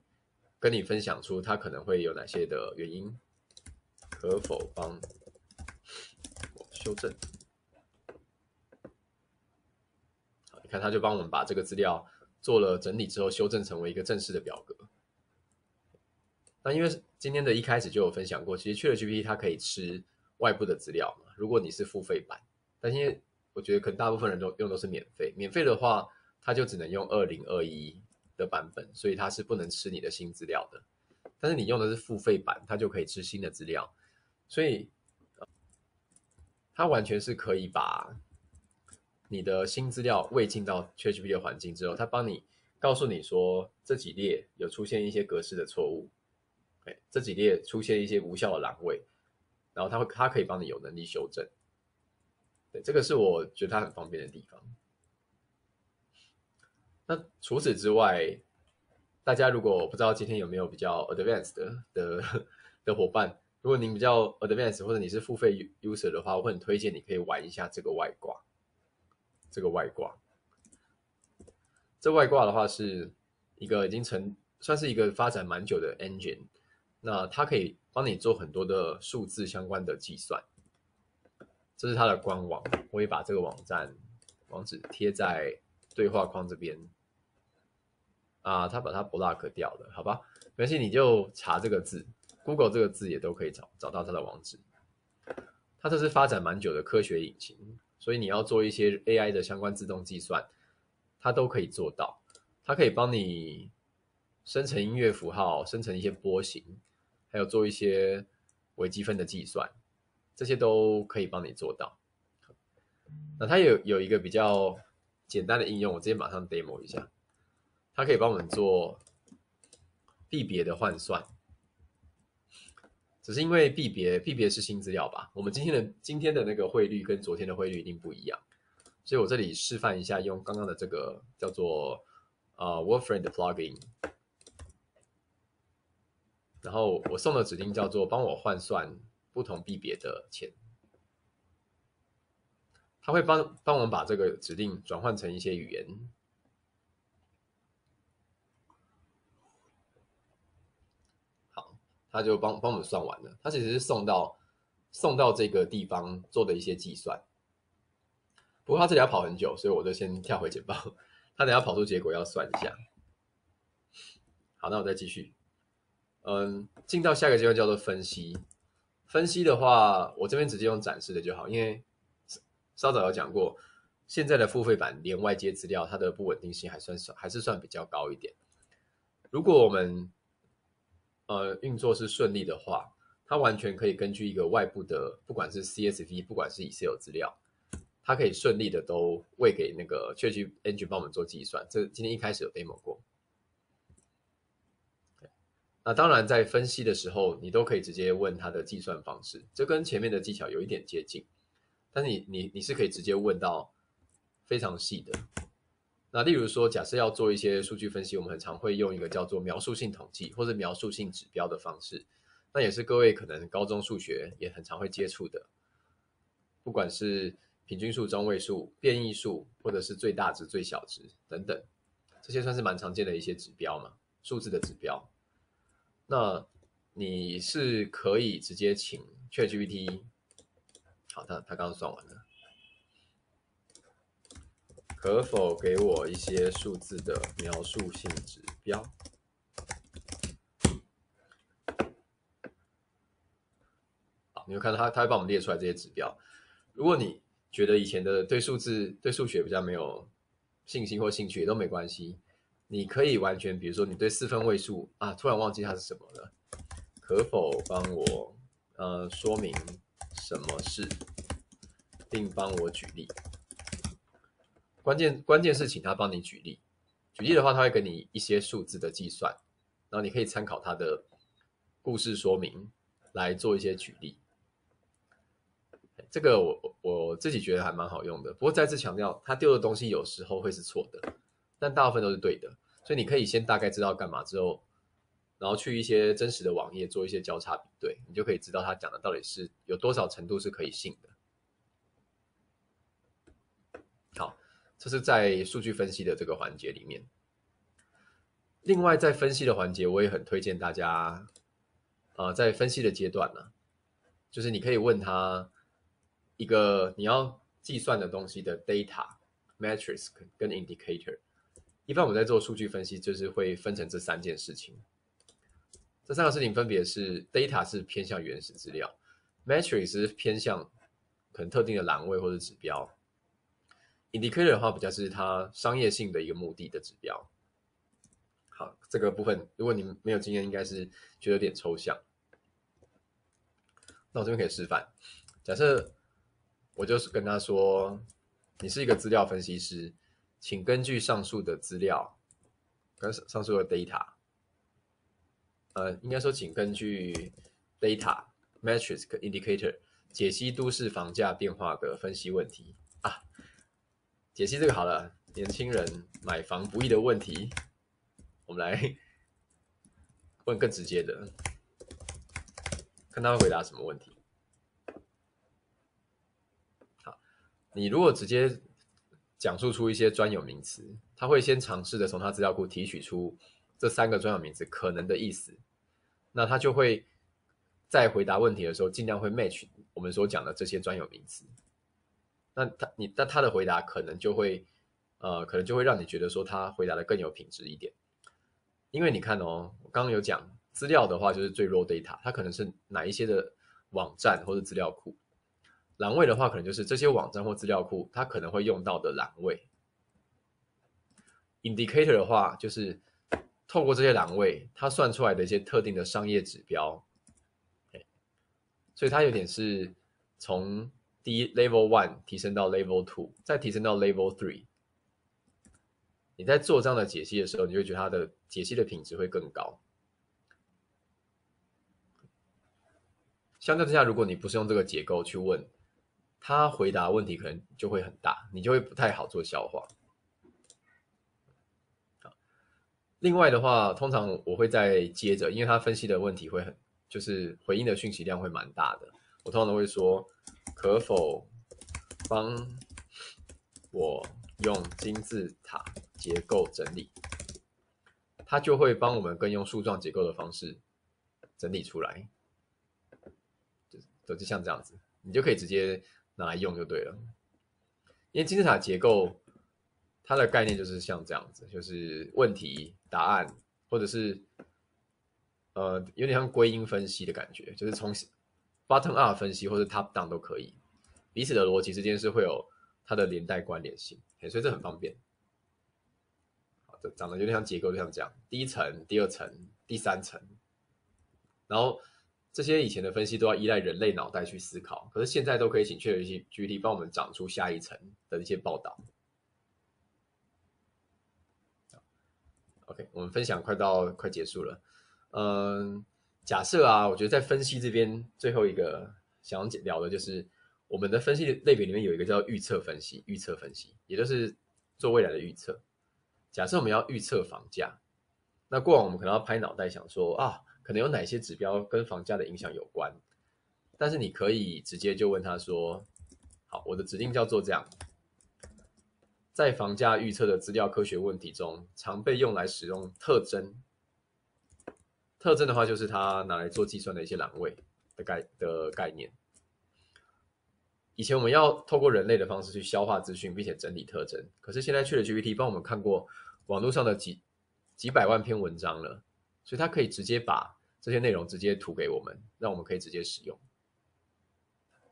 跟你分享出他可能会有哪些的原因，可否帮我修正？好，你看他就帮我们把这个资料做了整理之后，修正成为一个正式的表格。那因为今天的一开始就有分享过，其实去了 GPT，它可以吃外部的资料嘛，如果你是付费版，但因为我觉得可能大部分人都用都是免费，免费的话，它就只能用二零二一。的版本，所以它是不能吃你的新资料的。但是你用的是付费版，它就可以吃新的资料。所以，它完全是可以把你的新资料喂进到 ChatGPT 的环境之后，它帮你告诉你说这几列有出现一些格式的错误，哎，这几列出现一些无效的栏位，然后它会它可以帮你有能力修正。对，这个是我觉得它很方便的地方。那除此之外，大家如果不知道今天有没有比较 advanced 的的的伙伴，如果您比较 advanced 或者你是付费 user 的话，我会很推荐你可以玩一下这个外挂。这个外挂，这外挂的话是一个已经成算是一个发展蛮久的 engine，那它可以帮你做很多的数字相关的计算。这是它的官网，我也把这个网站网址贴在对话框这边。啊，他把它 block 掉了，好吧？没关系，你就查这个字，Google 这个字也都可以找找到它的网址。它这是发展蛮久的科学引擎，所以你要做一些 AI 的相关自动计算，它都可以做到。它可以帮你生成音乐符号，生成一些波形，还有做一些微积分的计算，这些都可以帮你做到。那它有有一个比较简单的应用，我直接马上 demo 一下，它可以帮我们做币别的换算。只是因为币别币别是新资料吧，我们今天的今天的那个汇率跟昨天的汇率一定不一样，所以我这里示范一下，用刚刚的这个叫做呃 Warframe 的 plugin，然后我送的指令叫做帮我换算不同币别的钱，它会帮帮我们把这个指令转换成一些语言。他就帮帮我们算完了，他其实是送到送到这个地方做的一些计算。不过他这里要跑很久，所以我就先跳回简报。他等下跑出结果要算一下。好，那我再继续。嗯，进到下一个阶段叫做分析。分析的话，我这边直接用展示的就好，因为稍早有讲过，现在的付费版连外接资料，它的不稳定性还算少，还是算比较高一点。如果我们呃，运作是顺利的话，它完全可以根据一个外部的，不管是 CSV，不管是 Excel 资料，它可以顺利的都喂给那个 c h a t g Engine 帮我们做计算。这今天一开始有 demo 过。那当然，在分析的时候，你都可以直接问它的计算方式，这跟前面的技巧有一点接近，但是你你你是可以直接问到非常细的。那例如说，假设要做一些数据分析，我们很常会用一个叫做描述性统计或者描述性指标的方式。那也是各位可能高中数学也很常会接触的，不管是平均数、中位数、变异数，或者是最大值、最小值等等，这些算是蛮常见的一些指标嘛，数字的指标。那你是可以直接请 ChatGPT，好，他他刚刚算完了。可否给我一些数字的描述性指标？好，你会看到他，他会帮我们列出来这些指标。如果你觉得以前的对数字、对数学比较没有信心或兴趣，也都没关系。你可以完全，比如说你对四分位数啊，突然忘记它是什么了，可否帮我呃说明什么是，并帮我举例？关键关键是请他帮你举例，举例的话，他会给你一些数字的计算，然后你可以参考他的故事说明来做一些举例。这个我我自己觉得还蛮好用的。不过再次强调，他丢的东西有时候会是错的，但大部分都是对的。所以你可以先大概知道干嘛之后，然后去一些真实的网页做一些交叉比对，你就可以知道他讲的到底是有多少程度是可以信的。好。这是在数据分析的这个环节里面。另外，在分析的环节，我也很推荐大家，呃，在分析的阶段呢，就是你可以问他一个你要计算的东西的 data、metrics 跟 indicator。一般我们在做数据分析，就是会分成这三件事情。这三个事情分别是：data 是偏向原始资料，metrics 是偏向可能特定的栏位或者指标。Indicator 的话，比较是它商业性的一个目的的指标。好，这个部分如果你没有经验，应该是觉得有点抽象。那我这边可以示范，假设我就是跟他说，你是一个资料分析师，请根据上述的资料跟上述的 data，呃，应该说请根据 data、matrix、indicator 解析都市房价变化的分析问题。解析这个好了，年轻人买房不易的问题，我们来 [laughs] 问更直接的，看他会回答什么问题。好，你如果直接讲述出一些专有名词，他会先尝试的从他资料库提取出这三个专有名词可能的意思，那他就会在回答问题的时候尽量会 match 我们所讲的这些专有名词。那他你那他的回答可能就会，呃，可能就会让你觉得说他回答的更有品质一点，因为你看哦，我刚刚有讲资料的话就是最 raw data，它可能是哪一些的网站或者资料库，栏位的话可能就是这些网站或资料库它可能会用到的栏位，indicator 的话就是透过这些栏位它算出来的一些特定的商业指标，所以它有点是从第一 level one 提升到 level two，再提升到 level three。你在做这样的解析的时候，你会觉得它的解析的品质会更高。相较之下，如果你不是用这个结构去问，他回答问题可能就会很大，你就会不太好做消化。另外的话，通常我会再接着，因为他分析的问题会很，就是回应的讯息量会蛮大的，我通常都会说，可否帮我用金字塔结构整理？它就会帮我们更用树状结构的方式整理出来，就就像这样子，你就可以直接拿来用就对了。因为金字塔结构。它的概念就是像这样子，就是问题、答案，或者是呃，有点像归因分析的感觉，就是从 bottom up 分析或者 top down 都可以，彼此的逻辑之间是会有它的连带关联性，所以这很方便。好，这长得有点像结构，就像这样，第一层、第二层、第三层，然后这些以前的分析都要依赖人类脑袋去思考，可是现在都可以请确实一些 GPT 帮我们长出下一层的一些报道。OK，我们分享快到快结束了。嗯，假设啊，我觉得在分析这边最后一个想聊的就是我们的分析类别里面有一个叫预测分析，预测分析也就是做未来的预测。假设我们要预测房价，那过往我们可能要拍脑袋想说啊，可能有哪些指标跟房价的影响有关，但是你可以直接就问他说，好，我的指令叫做这样。在房价预测的资料科学问题中，常被用来使用特征。特征的话，就是它拿来做计算的一些栏位的概的概念。以前我们要透过人类的方式去消化资讯，并且整理特征。可是现在去了 GPT 帮我们看过网络上的几几百万篇文章了，所以它可以直接把这些内容直接吐给我们，让我们可以直接使用。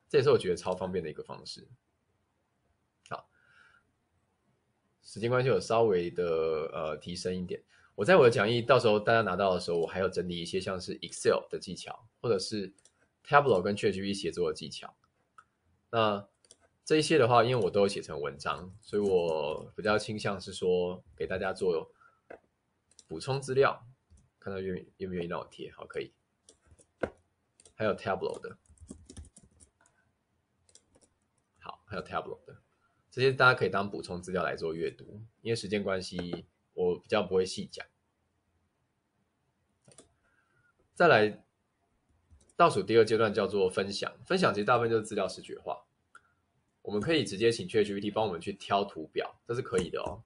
这也是我觉得超方便的一个方式。好时间关系，我稍微的呃提升一点。我在我的讲义，到时候大家拿到的时候，我还要整理一些像是 Excel 的技巧，或者是 Tableau 跟 ChatGPT 写作的技巧。那这一些的话，因为我都有写成文章，所以我比较倾向是说给大家做补充资料。看到愿愿不愿意让我贴？好，可以。还有 Tableau 的，好，还有 Tableau 的。这些大家可以当补充资料来做阅读，因为时间关系，我比较不会细讲。再来，倒数第二阶段叫做分享。分享其实大部分就是资料视觉化，我们可以直接请 ChatGPT 帮我们去挑图表，这是可以的哦。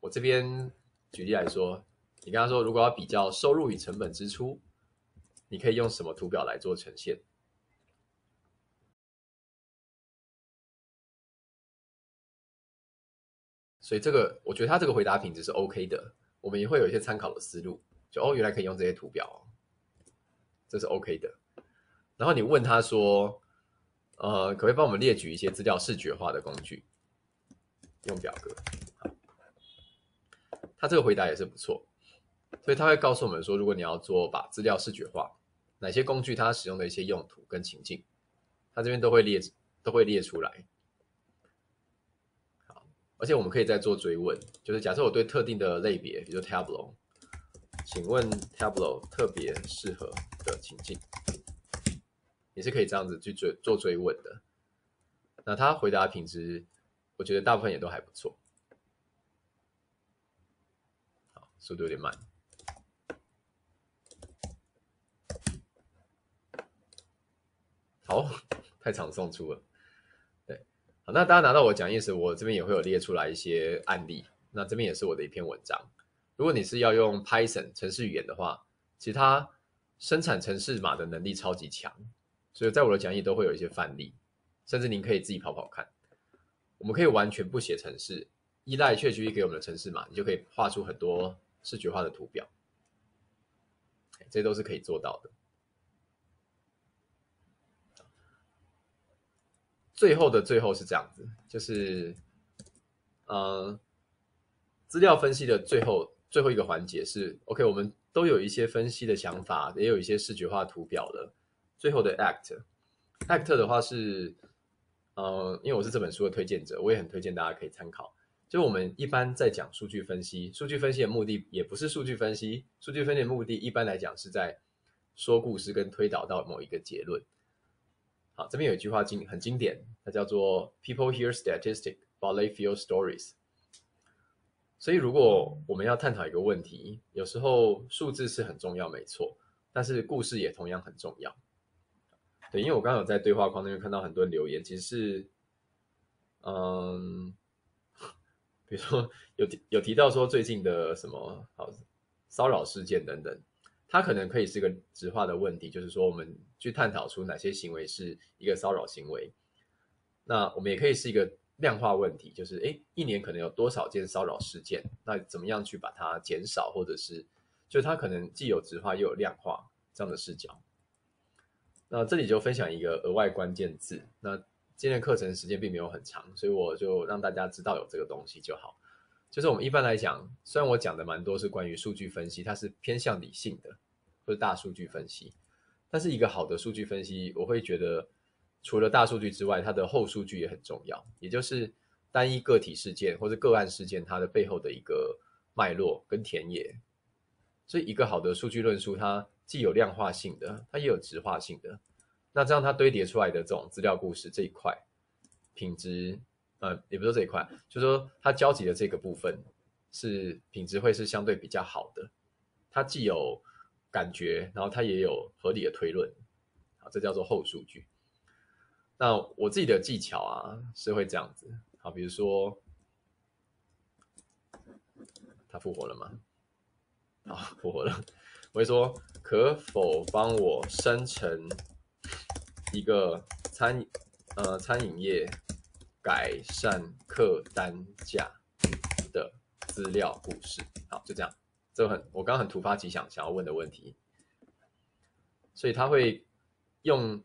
我这边举例来说，你跟他说，如果要比较收入与成本支出，你可以用什么图表来做呈现？所以这个，我觉得他这个回答品质是 OK 的，我们也会有一些参考的思路，就哦，原来可以用这些图表哦，这是 OK 的。然后你问他说，呃，可不可以帮我们列举一些资料视觉化的工具？用表格。他这个回答也是不错，所以他会告诉我们说，如果你要做把资料视觉化，哪些工具它使用的一些用途跟情境，他这边都会列都会列出来。而且我们可以再做追问，就是假设我对特定的类别，比如 Tableau，请问 Tableau 特别适合的情境，也是可以这样子去追做追问的。那他回答品质，我觉得大部分也都还不错。好，速度有点慢。好，[laughs] 太常送出了。那大家拿到我讲义时，我这边也会有列出来一些案例。那这边也是我的一篇文章。如果你是要用 Python 程式语言的话，其实它生产程式码的能力超级强，所以在我的讲义都会有一些范例，甚至您可以自己跑跑看。我们可以完全不写程式，依赖 ChatGPT 给我们的程式码，你就可以画出很多视觉化的图表。这都是可以做到的。最后的最后是这样子，就是，呃，资料分析的最后最后一个环节是，OK，我们都有一些分析的想法，也有一些视觉化图表了。最后的 Act ACT 的话是，呃，因为我是这本书的推荐者，我也很推荐大家可以参考。就我们一般在讲数据分析，数据分析的目的也不是数据分析，数据分析的目的一般来讲是在说故事跟推导到某一个结论。好，这边有一句话经很经典，它叫做 “People hear statistics, but they feel stories”。所以，如果我们要探讨一个问题，有时候数字是很重要，没错，但是故事也同样很重要。对，因为我刚刚有在对话框那边看到很多留言，其实是，嗯，比如说有提有提到说最近的什么好骚扰事件等等，它可能可以是个质化的问题，就是说我们去探讨出哪些行为是一个骚扰行为，那我们也可以是一个。量化问题就是，诶，一年可能有多少件骚扰事件？那怎么样去把它减少，或者是，就它可能既有质化又有量化这样的视角。那这里就分享一个额外关键字。那今天课程时间并没有很长，所以我就让大家知道有这个东西就好。就是我们一般来讲，虽然我讲的蛮多是关于数据分析，它是偏向理性的，或者大数据分析，但是一个好的数据分析，我会觉得。除了大数据之外，它的后数据也很重要，也就是单一个体事件或者个案事件，它的背后的一个脉络跟田野。所以，一个好的数据论述，它既有量化性的，它也有质化性的。那这样它堆叠出来的这种资料故事这一块品质，呃，也不是说这一块，就是说它交集的这个部分是品质会是相对比较好的。它既有感觉，然后它也有合理的推论，好，这叫做后数据。那我自己的技巧啊，是会这样子，好，比如说，他复活了吗？好，复活了。我会说，可否帮我生成一个餐饮呃餐饮业改善客单价的资料故事？好，就这样。这很，我刚刚很突发奇想想要问的问题，所以他会用。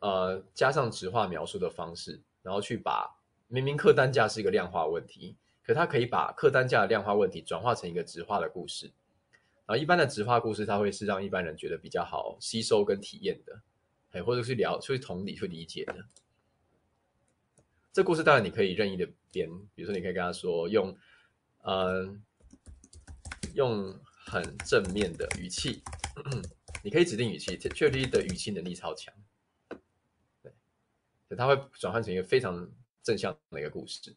呃，加上直化描述的方式，然后去把明明客单价是一个量化问题，可它可以把客单价的量化问题转化成一个直化的故事。然后一般的直化故事，它会是让一般人觉得比较好吸收跟体验的，哎，或者是聊、去同理、去理解的。这故事当然你可以任意的编，比如说你可以跟他说用，呃，用很正面的语气，[clears throat] 你可以指定语气，确实的语气能力超强。对它会转换成一个非常正向的一个故事。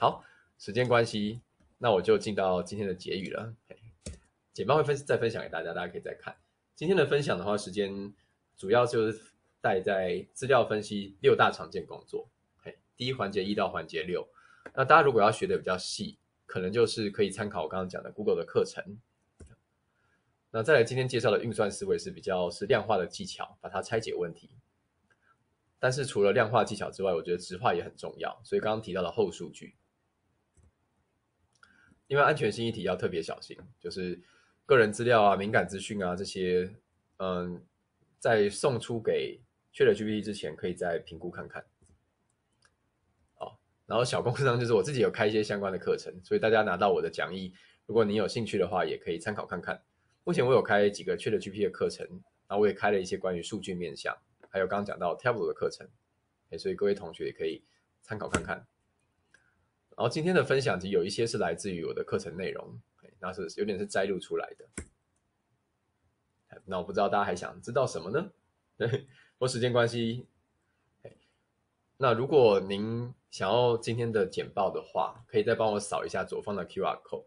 好，时间关系，那我就进到今天的结语了。简报会分再分享给大家，大家可以再看。今天的分享的话，时间主要就是带在资料分析六大常见工作。第一环节一到环节六，那大家如果要学的比较细，可能就是可以参考我刚刚讲的 Google 的课程。那再来今天介绍的运算思维是比较是量化的技巧，把它拆解问题。但是除了量化技巧之外，我觉得直化也很重要。所以刚刚提到的后数据，因为安全性议题要特别小心，就是个人资料啊、敏感资讯啊这些，嗯，在送出给 ChatGPT 之前，可以再评估看看。哦，然后小工商就是我自己有开一些相关的课程，所以大家拿到我的讲义，如果你有兴趣的话，也可以参考看看。目前我有开几个 ChatGPT 的课程，然后我也开了一些关于数据面向。还有刚刚讲到 Table 的课程，哎所以各位同学也可以参考看看。然后今天的分享其实有一些是来自于我的课程内容，那是有点是摘录出来的。那我不知道大家还想知道什么呢？[laughs] 对，或时间关系，那如果您想要今天的简报的话，可以再帮我扫一下左方的 QR code。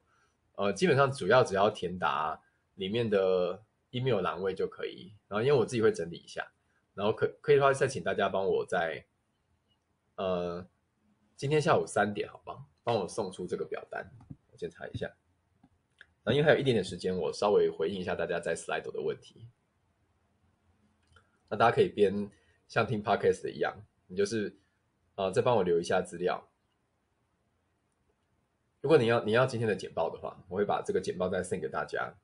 呃，基本上主要只要填答里面的 email 栏位就可以。然后因为我自己会整理一下。然后可可以的话，再请大家帮我在，呃，今天下午三点，好吧，帮我送出这个表单，我检查一下。那因为还有一点点时间，我稍微回应一下大家在 Slido 的问题。那大家可以边像听 Podcast 的一样，你就是，呃，再帮我留一下资料。如果你要你要今天的简报的话，我会把这个简报再 send 给大家。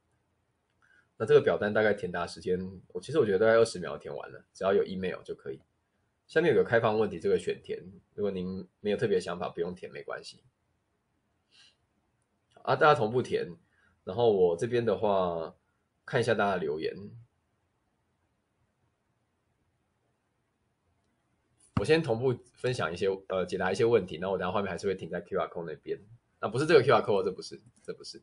那这个表单大概填答时间，我其实我觉得大概二十秒填完了，只要有 email 就可以。下面有个开放问题，这个选填，如果您没有特别想法，不用填没关系。啊，大家同步填，然后我这边的话看一下大家留言。我先同步分享一些呃解答一些问题，然后我等下画面还是会停在 QR code 那边。那不是这个 QR code，这不是，这不是。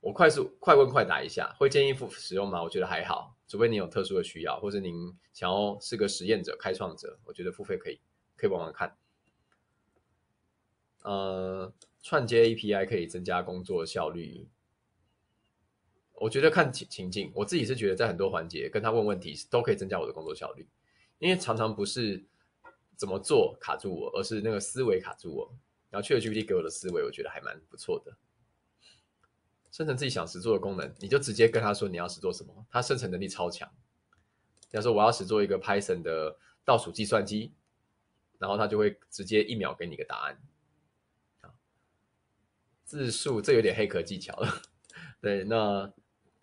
我快速快问快答一下，会建议付使用吗？我觉得还好，除非你有特殊的需要，或是您想要是个实验者、开创者，我觉得付费可以，可以帮忙看。呃，串接 API 可以增加工作效率，我觉得看情情境，我自己是觉得在很多环节跟他问问题都可以增加我的工作效率，因为常常不是怎么做卡住我，而是那个思维卡住我。然后 ChatGPT 给我的思维，我觉得还蛮不错的。生成自己想实做的功能，你就直接跟他说你要实做什么，它生成能力超强。比方说我要实做一个 Python 的倒数计算机，然后它就会直接一秒给你一个答案。字数这有点黑客技巧了，[laughs] 对，那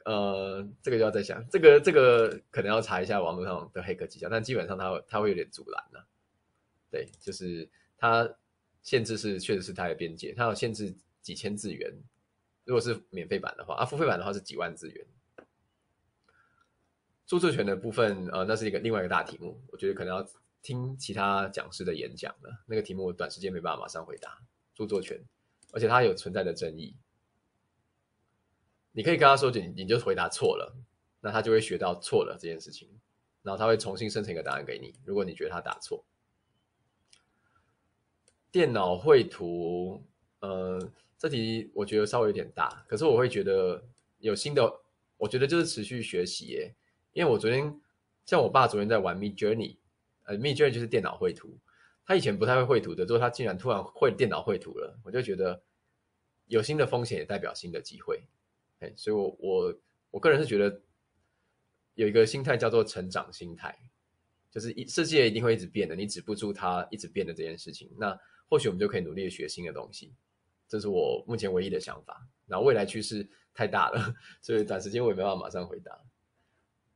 呃这个就要再想，这个这个可能要查一下网络上的黑客技巧，但基本上它它会有点阻拦了、啊。对，就是它限制是确实是它的边界，它有限制几千字元。如果是免费版的话，啊，付费版的话是几万字元。著作权的部分，呃，那是一个另外一个大题目，我觉得可能要听其他讲师的演讲了。那个题目我短时间没办法马上回答。著作权，而且它有存在的争议。你可以跟他说，你你就回答错了，那他就会学到错了这件事情，然后他会重新生成一个答案给你。如果你觉得他答错，电脑绘图，呃。这题我觉得稍微有点大，可是我会觉得有新的，我觉得就是持续学习耶。因为我昨天像我爸昨天在玩 Midjourney，呃，Midjourney 就是电脑绘图，他以前不太会绘图的，之后他竟然突然会电脑绘图了，我就觉得有新的风险也代表新的机会，哎，所以我我我个人是觉得有一个心态叫做成长心态，就是一世界一定会一直变的，你止不住它一直变的这件事情，那或许我们就可以努力的学新的东西。这是我目前唯一的想法，然后未来趋势太大了，所以短时间我也没办法马上回答。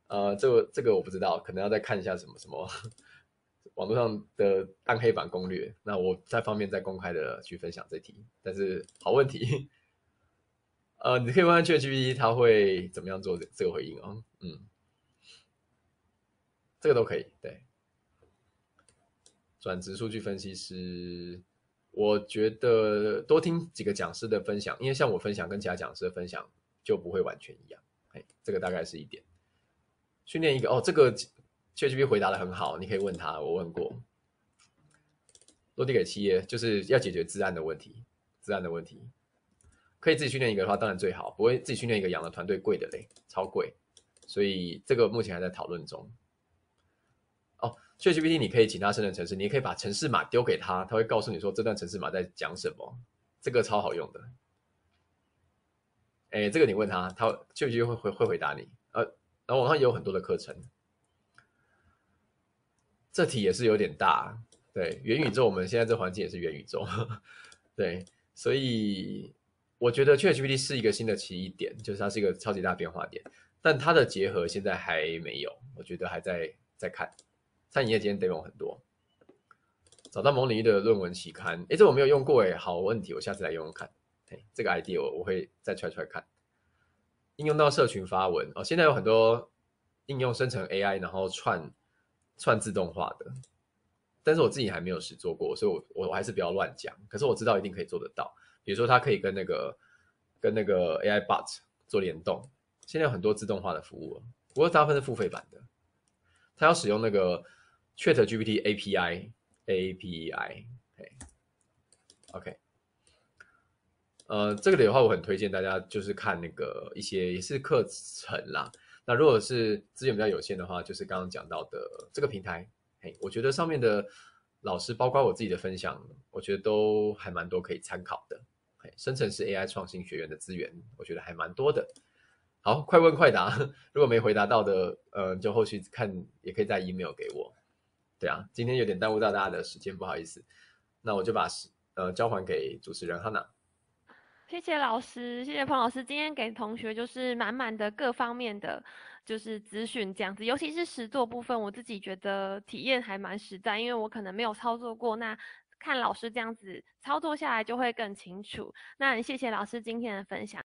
呃，这个这个我不知道，可能要再看一下什么什么网络上的暗黑版攻略，那我再方便再公开的去分享这题。但是好问题，呃，你可以问问 ChatGPT，他会怎么样做这个回应哦？嗯，这个都可以，对。转职数据分析师。我觉得多听几个讲师的分享，因为像我分享跟其他讲师的分享就不会完全一样。哎，这个大概是一点。训练一个哦，这个 ChatGPT 回答的很好，你可以问他，我问过。落地给企业就是要解决资安的问题，资安的问题可以自己训练一个的话，当然最好，不会自己训练一个养的团队贵的嘞，超贵。所以这个目前还在讨论中。ChatGPT 你可以请他生成程式，你也可以把程式码丢给他，他会告诉你说这段程式码在讲什么，这个超好用的。哎，这个你问他，他 ChatGPT 会会会回答你。呃，然后网上也有很多的课程。这题也是有点大，对，元宇宙，我们现在这环境也是元宇宙，[laughs] 对，所以我觉得 ChatGPT 是一个新的奇异点，就是它是一个超级大变化点，但它的结合现在还没有，我觉得还在在看。餐饮业今天 demo 很多，找到某领域的论文期刊，诶，这我没有用过诶，好问题，我下次来用用看。嘿，这个 idea 我我会再踹踹看。应用到社群发文哦，现在有很多应用生成 AI，然后串串自动化的，但是我自己还没有实做过，所以我我我还是不要乱讲。可是我知道一定可以做得到，比如说它可以跟那个跟那个 AI bot 做联动，现在有很多自动化的服务，不过大部分是付费版的，它要使用那个。ChatGPT API API，，OK，呃，这个的话，我很推荐大家就是看那个一些也是课程啦。那如果是资源比较有限的话，就是刚刚讲到的这个平台，嘿，我觉得上面的老师，包括我自己的分享，我觉得都还蛮多可以参考的。嘿，生成式 AI 创新学院的资源，我觉得还蛮多的。好，快问快答，如果没回答到的，呃，就后续看也可以再 email 给我。对啊，今天有点耽误到大家的时间，不好意思。那我就把呃交还给主持人 Hana。谢谢老师，谢谢彭老师，今天给同学就是满满的各方面的就是资讯这样子，尤其是实作部分，我自己觉得体验还蛮实在，因为我可能没有操作过，那看老师这样子操作下来就会更清楚。那谢谢老师今天的分享。